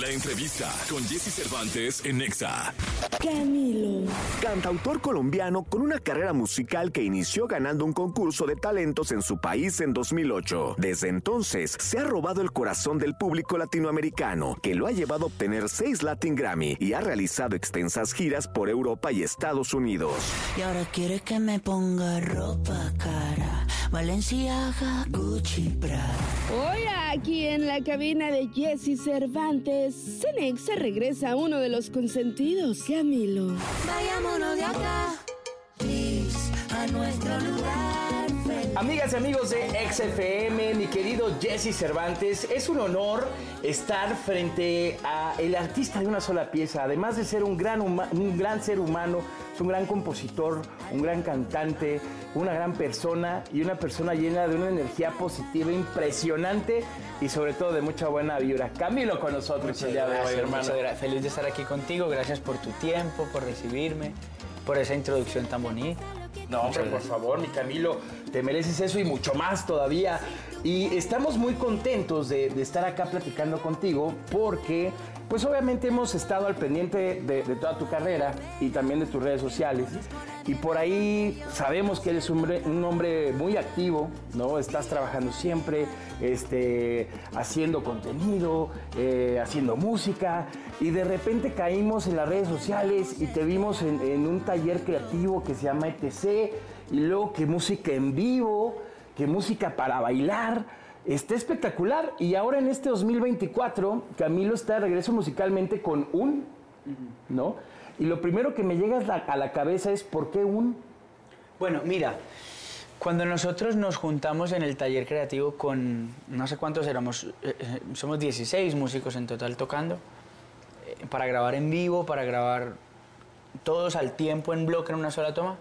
La entrevista con Jesse Cervantes en Nexa. Camilo. Cantautor colombiano con una carrera musical que inició ganando un concurso de talentos en su país en 2008. Desde entonces se ha robado el corazón del público latinoamericano, que lo ha llevado a obtener seis Latin Grammy y ha realizado extensas giras por Europa y Estados Unidos. Y ahora quiere que me ponga ropa cara. Valenciaga, Gucci, Prada. Hoy aquí en la cabina de Jesse Cervantes, Cenexa regresa a uno de los consentidos, Camilo. Vayámonos de acá, please, a nuestro lugar. Amigas y amigos de XFM, mi querido Jesse Cervantes, es un honor estar frente a el artista de una sola pieza, además de ser un gran, un gran ser humano, es un gran compositor, un gran cantante, una gran persona y una persona llena de una energía positiva impresionante y sobre todo de mucha buena vibra. Camilo con nosotros el día de hoy, Gracias, hermano. gracias. Feliz de estar aquí contigo. Gracias por tu tiempo, por recibirme, por esa introducción tan bonita. No, hombre, por favor, mi Camilo, te mereces eso y mucho más todavía. Y estamos muy contentos de, de estar acá platicando contigo porque, pues obviamente hemos estado al pendiente de, toda tu carrera y también de tus redes sociales. Y por ahí sabemos que eres un hombre, un hombre muy activo, ¿no? Estás trabajando siempre, este, haciendo contenido, eh, haciendo música. Y de repente caímos en las redes sociales y te vimos en, en un taller creativo que se llama ETC. Y luego que música en vivo, que música para bailar. Está espectacular. Y ahora en este 2024, Camilo está de regreso musicalmente con un, ¿no? Y lo primero que me llega a la, cabeza es ¿por qué un? Bueno, mira, cuando nosotros nos juntamos en el taller creativo con no sé cuántos éramos, eh, eh, somos 16 músicos en total tocando, eh, para grabar en vivo, para grabar todos al tiempo en bloque en una sola toma.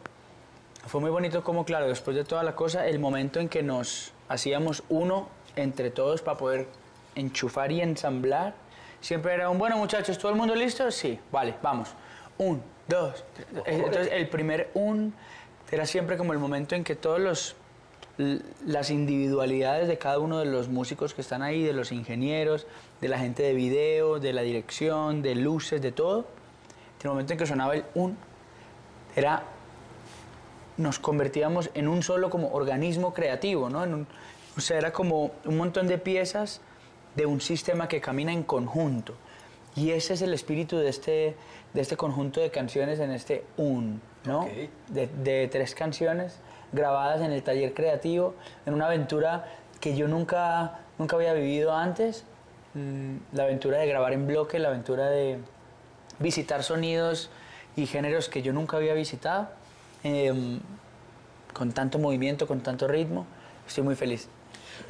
Fue muy bonito como, claro, después de toda la cosa, el momento en que nos hacíamos uno entre todos para poder enchufar y ensamblar, siempre era un, bueno muchachos, ¿todo el mundo listo? Sí, vale, vamos. Un, dos, tres. Entonces el primer un era siempre como el momento en que todos los las individualidades de cada uno de los músicos que están ahí, de los ingenieros, de la gente de video, de la dirección, de luces, de todo, en el momento en que sonaba el un, era nos convertíamos en un solo como organismo creativo, ¿no? En un- o sea, era como un montón de piezas de un sistema que camina en conjunto. Y ese es el espíritu de este, de este conjunto de canciones en este un, ¿no? Ok. De, de tres canciones grabadas en el taller creativo, en una aventura que yo nunca, nunca había vivido antes. Mm, La aventura de grabar en bloque, la aventura de visitar sonidos y géneros que yo nunca había visitado, em, con tanto movimiento, con tanto ritmo. Estoy muy feliz.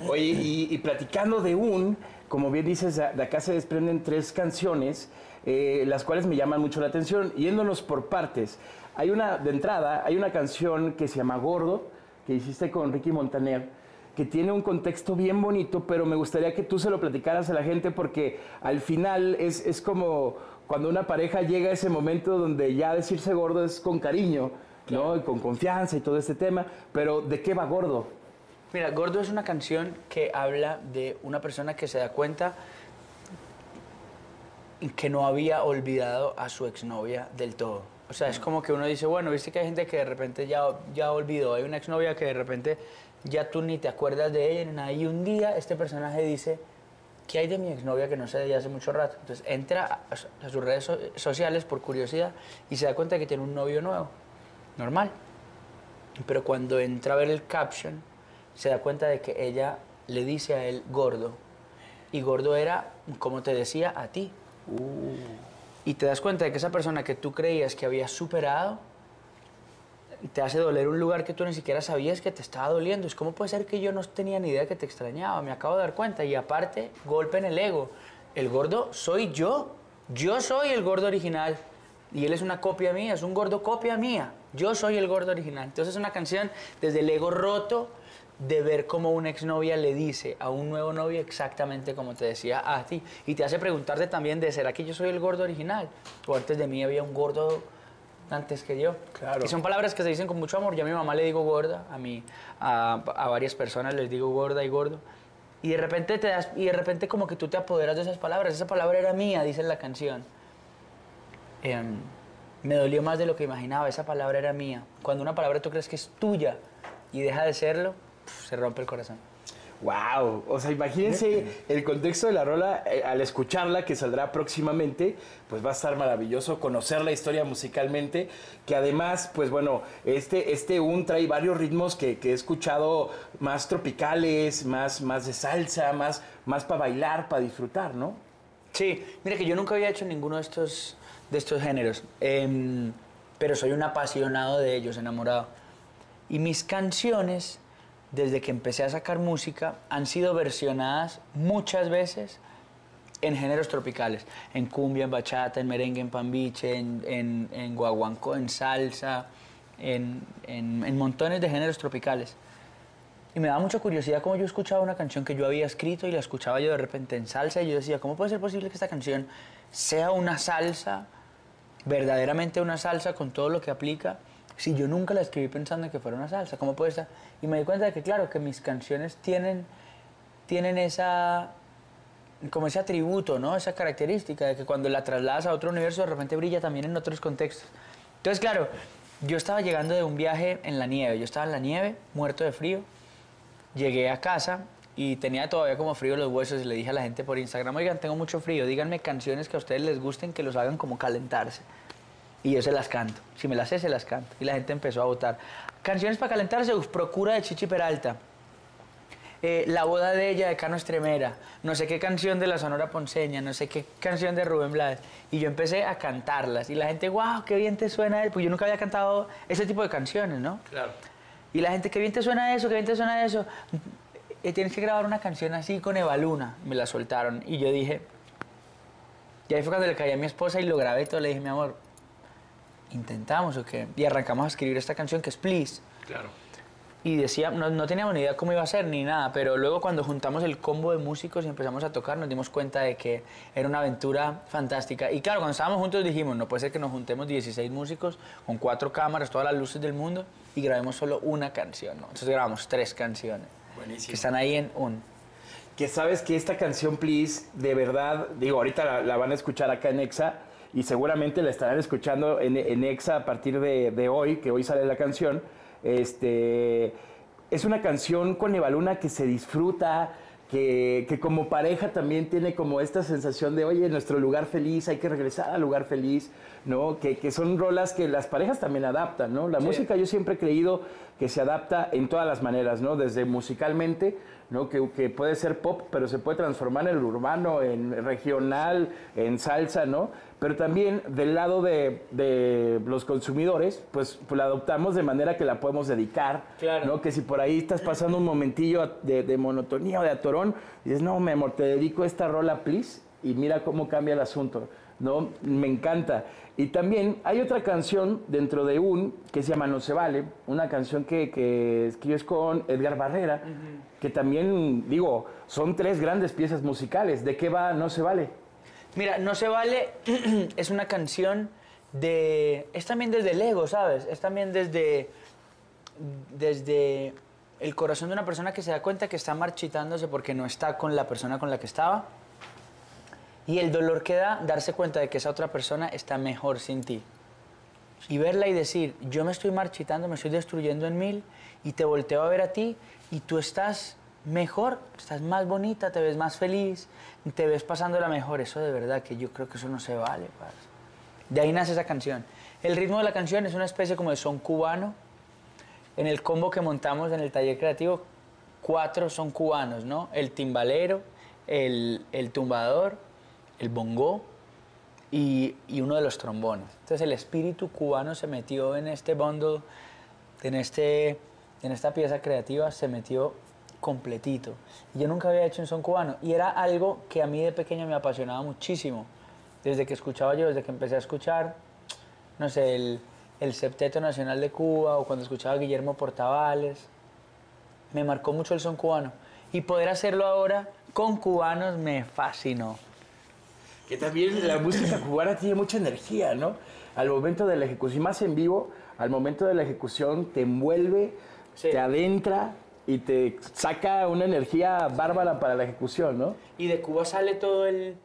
Oye, y, y platicando de un, como bien dices, de acá se desprenden tres canciones, eh, las cuales me llaman mucho la atención. Yéndonos por partes, hay una, de entrada, hay una canción que se llama Gordo, que hiciste con Ricky Montaner, que tiene un contexto bien bonito, pero me gustaría que tú se lo platicaras a la gente porque al final es, es como cuando una pareja llega a ese momento donde ya decirse gordo es con cariño, ¿no? Y con confianza y todo este tema, pero ¿de qué va Gordo? Mira, Gordo es una canción que habla de una persona que se da cuenta que no había olvidado a su exnovia del todo. O sea, es como que uno dice, bueno, viste que hay gente que de repente ya, ya olvidó, hay una exnovia que de repente ya tú ni te acuerdas de ella, ni nada, y un día este personaje dice, ¿qué hay de mi exnovia que no sé de hace mucho rato? Entonces entra a, sus redes so- sociales por curiosidad y se da cuenta de que tiene un novio nuevo, normal. Pero cuando entra a ver el caption, se da cuenta de que ella le dice a él gordo. Y gordo era, como te decía, a ti. Y te das cuenta de que esa persona que tú creías que había superado, te hace doler un lugar que tú ni siquiera sabías que te estaba doliendo. Es como puede ser que yo no tenía ni idea que te extrañaba, me acabo de dar cuenta. Y aparte, golpe en el ego. El gordo soy yo. Yo soy el gordo original. Y él es una copia mía, es un gordo copia mía. Yo soy el gordo original. Entonces es una canción desde el ego roto de ver cómo una exnovia le dice a un nuevo novio exactamente como te decía a ti. Y te hace preguntarte también de, ¿será que yo soy el gordo original? O antes de mí había un gordo antes que yo. Claro. Y son palabras que se dicen con mucho amor. Yo a mi mamá le digo gorda, a, mí, a, a varias personas les digo gorda y gordo. Y de repente te das, y de repente como que tú te apoderas de esas palabras. Esa palabra era mía, dice la canción. Em, me dolió más de lo que imaginaba, esa palabra era mía. Cuando una palabra tú crees que es tuya y deja de serlo, pf, se rompe el corazón. Wow, o sea, imagínense el contexto de la rola eh, al escucharla que saldrá próximamente, pues va a estar maravilloso conocer la historia musicalmente, que además, pues bueno, este, este un trae varios ritmos que, que he escuchado más tropicales, más, más de salsa, más, más para bailar, para disfrutar, ¿no? Sí, mira que yo nunca había hecho ninguno de estos, de estos géneros, em, pero soy un apasionado de ellos, enamorado. Y mis canciones, desde que empecé a sacar música, han sido versionadas muchas veces en géneros tropicales, en cumbia, en bachata, en merengue, en pambiche, en, en, en guaguancó, en salsa, en, en, en montones de géneros tropicales. Y me daba mucha curiosidad cómo yo escuchaba una canción que yo había escrito y la escuchaba yo de repente en salsa y yo decía, ¿cómo puede ser posible que esta canción sea una salsa, verdaderamente una salsa con todo lo que aplica, si yo nunca la escribí pensando en que fuera una salsa? ¿Cómo puede ser? Y me di cuenta de que, claro, que mis canciones tienen, tienen esa, como ese atributo, ¿no? Esa característica de que cuando la trasladas a otro universo de repente brilla también en otros contextos. Entonces, claro, yo estaba llegando de un viaje en la nieve, yo estaba en la nieve, muerto de frío, llegué a casa y tenía todavía como frío los huesos y le dije a la gente por Instagram, oigan, tengo mucho frío, díganme canciones que a ustedes les gusten que los hagan como calentarse. Y yo se las canto, si me las sé, se las canto. Y la gente empezó a votar. Canciones para calentarse, Procura de Chichi Peralta. Eh, la boda de ella de Cano Estremera, no sé qué canción de la Sonora Ponceña, no sé qué canción de Rubén Blades. Y yo empecé a cantarlas. Y la gente, wow, qué bien te suena. Pues yo nunca había cantado ese tipo de canciones, ¿no? Claro. Y la gente, qué bien te suena eso, qué bien te suena eso. Eh, tienes que grabar una canción así con Eva Luna. Me la soltaron. Y yo dije. Y ahí fue cuando le caí a mi esposa y lo grabé todo. Le dije, mi amor, ¿intentamos o qué? Y arrancamos a escribir esta canción que es Please. Claro. Y decía, no, no teníamos ni idea cómo iba a ser ni nada, pero luego cuando juntamos el combo de músicos y empezamos a tocar, nos dimos cuenta de que era una aventura fantástica. Y claro, cuando estábamos juntos dijimos, no puede ser que nos juntemos 16 músicos con cuatro cámaras, todas las luces del mundo y grabemos solo una canción, ¿no? Entonces grabamos tres canciones Buenísimo. que están ahí en un. que sabes que esta canción, please, de verdad, digo, ahorita la, la van a escuchar acá en Exa y seguramente la estarán escuchando en, en Exa a partir de, de hoy, que hoy sale la canción. Este, es una canción con Evaluna que se disfruta, que, que como pareja también tiene como esta sensación de, oye, nuestro lugar feliz, hay que regresar al lugar feliz, ¿no? Que, que son rolas que las parejas también adaptan, ¿no? La música yo siempre he creído que se adapta en todas las maneras, ¿no? Desde musicalmente, ¿no? Que, que puede ser pop, pero se puede transformar en el urbano, en regional, en salsa, ¿no? Pero también del lado de, de los consumidores, pues, pues la adoptamos de manera que la podemos dedicar, Claro. ¿no? Que si por ahí estás pasando un momentillo de, de monotonía o de atorón, dices, no, mi amor, te dedico esta rola, please, y mira cómo cambia el asunto, ¿no? Me encanta. Y también hay otra canción dentro de un que se llama No se vale, una canción que, que escribes con Edgar Barrera, que también, digo, son tres grandes piezas musicales. ¿De qué va No se vale? Mira, No se vale es una canción de... Es también desde el ego, ¿sabes? Es también desde... Desde el corazón de una persona que se da cuenta que está marchitándose porque no está con la persona con la que estaba. Y el dolor que da darse cuenta de que esa otra persona está mejor sin ti. Y verla y decir, yo me estoy marchitando, me estoy destruyendo en mil, y te volteo a ver a ti, y tú estás mejor, estás más bonita, te ves más feliz, te ves pasándola mejor. Eso de verdad que yo creo que eso no se vale. parce. De ahí nace esa canción. El ritmo de la canción es una especie como de son cubano. En el combo que montamos en el taller creativo, cuatro son cubanos, ¿no? El timbalero, el, el tumbador, el bongo y, uno de los trombones. Entonces el espíritu cubano se metió en este bundle, en, este, en esta pieza creativa, se metió completito. Yo nunca había hecho un son cubano y era algo que a mí de pequeño me apasionaba muchísimo. Desde que escuchaba yo, desde que empecé a escuchar, no sé, el, el Septeto Nacional de Cuba o cuando escuchaba a Guillermo Portavales, me marcó mucho el son cubano. Y poder hacerlo ahora con cubanos me fascinó. Que también la música cubana tiene mucha energía, ¿no? Al momento de la ejecución, más en vivo, al momento de la ejecución te envuelve, Sí. te adentra y te saca una energía bárbara para la ejecución, ¿no? Y de Cuba sale todo el,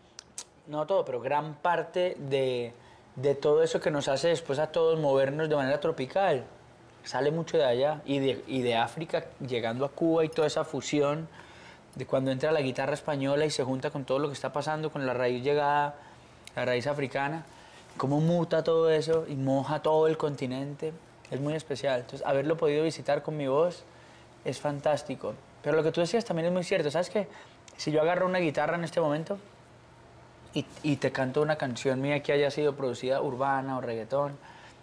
no todo, pero gran parte de, de todo eso que nos hace después a todos movernos de manera tropical. Sale mucho de allá y de, y de África llegando a Cuba y toda esa fusión de cuando entra la guitarra española y se junta con todo lo que está pasando, con la raíz llegada, la raíz africana, cómo muta todo eso y moja todo el continente, es muy especial. Entonces, haberlo podido visitar con mi voz es fantástico. Pero lo que tú decías también es muy cierto, ¿sabes qué? Si yo agarro una guitarra en este momento y, te canto una canción mía que haya sido producida urbana o reggaetón,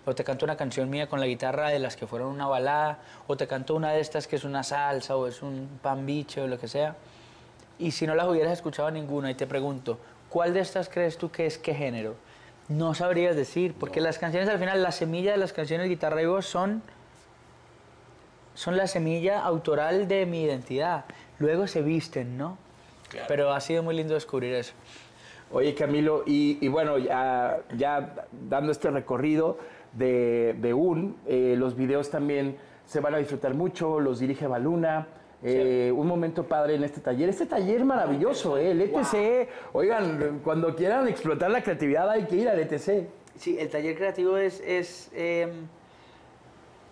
o te canto una canción mía con la guitarra de las que fueron una balada, o te canto una de estas que es una salsa o es un pan biche o lo que sea. Y si no las hubieras escuchado ninguna y te pregunto, ¿cuál de estas crees tú que es qué género? No sabrías decir, porque las canciones al final, la semilla de las canciones guitarra y voz son, son la semilla autoral de mi identidad. Luego se visten, ¿no? Pero ha sido muy lindo descubrir eso. Oye, Camilo, y, y bueno, ya, ya dando este recorrido de, de UN, eh, los videos también se van a disfrutar mucho, los dirige Baluna. eh, Un momento padre en este taller. Este taller maravilloso, eh, el ETC. Oigan, cuando quieran explotar la creatividad hay que ir al ETC. Sí, el taller creativo es, es, eh,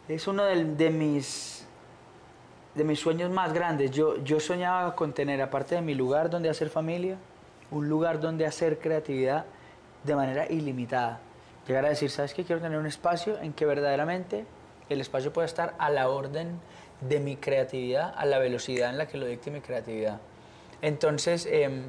es uno del- de, mis, de mis sueños más grandes. Yo, yo soñaba con tener, aparte de mi lugar donde hacer familia, un lugar donde hacer creatividad de manera ilimitada. Llegar a decir, ¿sabes qué? Quiero tener un espacio en que verdaderamente el espacio pueda estar a la orden de mi creatividad, a la velocidad en la que lo dicte mi creatividad. Entonces, em,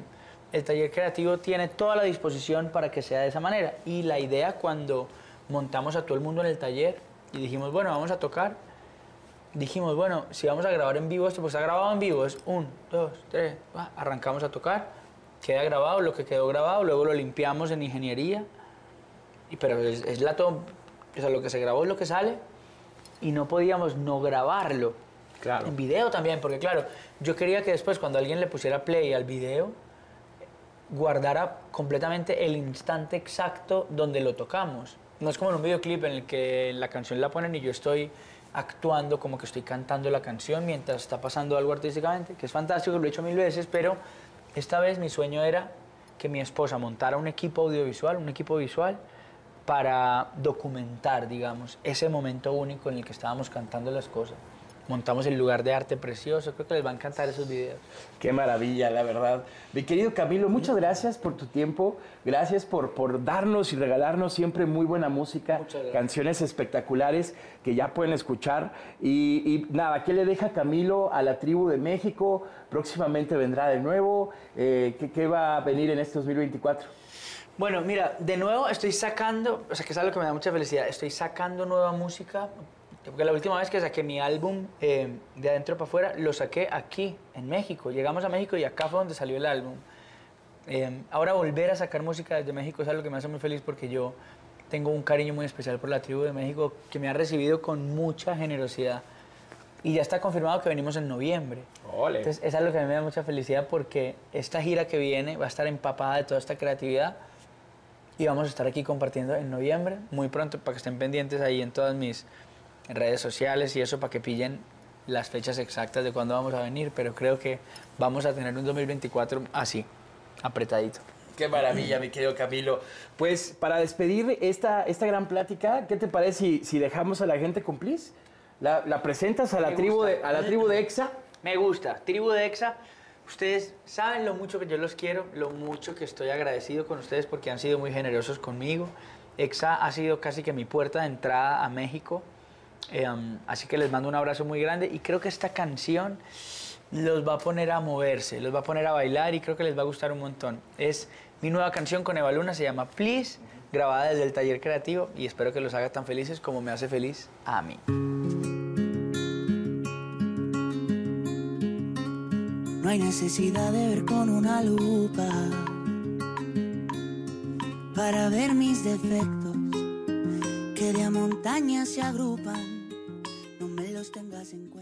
el taller creativo tiene toda la disposición para que sea de esa manera. Y la idea cuando montamos a todo el mundo en el taller y dijimos, bueno, vamos a tocar, dijimos, bueno, si vamos a grabar en vivo esto, pues está grabado en vivo, es un, dos, tres, arrancamos a tocar, queda grabado lo que quedó grabado, luego lo limpiamos en ingeniería, pero es, es la to- o sea, lo que se grabó es lo que sale, y no podíamos no grabarlo. Claro. En video también, porque claro, yo quería que después cuando alguien le pusiera play al video, guardara completamente el instante exacto donde lo tocamos. No es como en un videoclip en el que la canción la ponen y yo estoy actuando como que estoy cantando la canción mientras está pasando algo artísticamente, que es fantástico, lo he hecho mil veces, pero esta vez mi sueño era que mi esposa montara un equipo audiovisual, un equipo visual, para documentar, digamos, ese momento único en el que estábamos cantando las cosas. Montamos el lugar de arte precioso, creo que les va a encantar esos videos. Qué maravilla, la verdad. Mi querido Camilo, muchas gracias por tu tiempo. Gracias por, por darnos y regalarnos siempre muy buena música, canciones espectaculares que ya pueden escuchar. Y, y nada, ¿qué le deja Camilo a la tribu de México? Próximamente vendrá de nuevo. Eh, ¿qué, qué va a venir en este 2024? Bueno, mira, de nuevo estoy sacando, o sea, que es algo que me da mucha felicidad, estoy sacando nueva música, porque la última vez que saqué mi álbum eh, de adentro para afuera, lo saqué aquí, en México. Llegamos a México y acá fue donde salió el álbum. Eh, ahora volver a sacar música desde México es algo que me hace muy feliz porque yo tengo un cariño muy especial por la tribu de México que me ha recibido con mucha generosidad. Y ya está confirmado que venimos en noviembre. Ole. Entonces, es algo que a mí me da mucha felicidad porque esta gira que viene va a estar empapada de toda esta creatividad y vamos a estar aquí compartiendo en noviembre, muy pronto, para que estén pendientes ahí en todas mis redes sociales y eso, para que pillen las fechas exactas de cuándo vamos a venir, pero creo que vamos a tener un 2024 así, apretadito. Qué maravilla, mi querido Camilo. Pues para despedir esta, esta gran plática, ¿qué te parece si, si dejamos a la gente Please? ¿La, la presentas a la, Me tribu gusta. de, a la tribu de EXA? Me gusta. Tribu de Exa, ustedes saben lo mucho que yo los quiero, lo mucho que estoy agradecido con ustedes porque han sido muy generosos conmigo. Exa ha sido casi que mi puerta de entrada a México. Um, así que les mando un abrazo muy grande y creo que esta canción los va a poner a moverse, los va a poner a bailar y creo que les va a gustar un montón. Es mi nueva canción con Eva Luna, se llama Please, grabada desde el taller creativo y espero que los haga tan felices como me hace feliz a mí. hay necesidad de ver con una lupa para ver mis defectos que de a montaña se agrupan. No me los tengas en cuenta.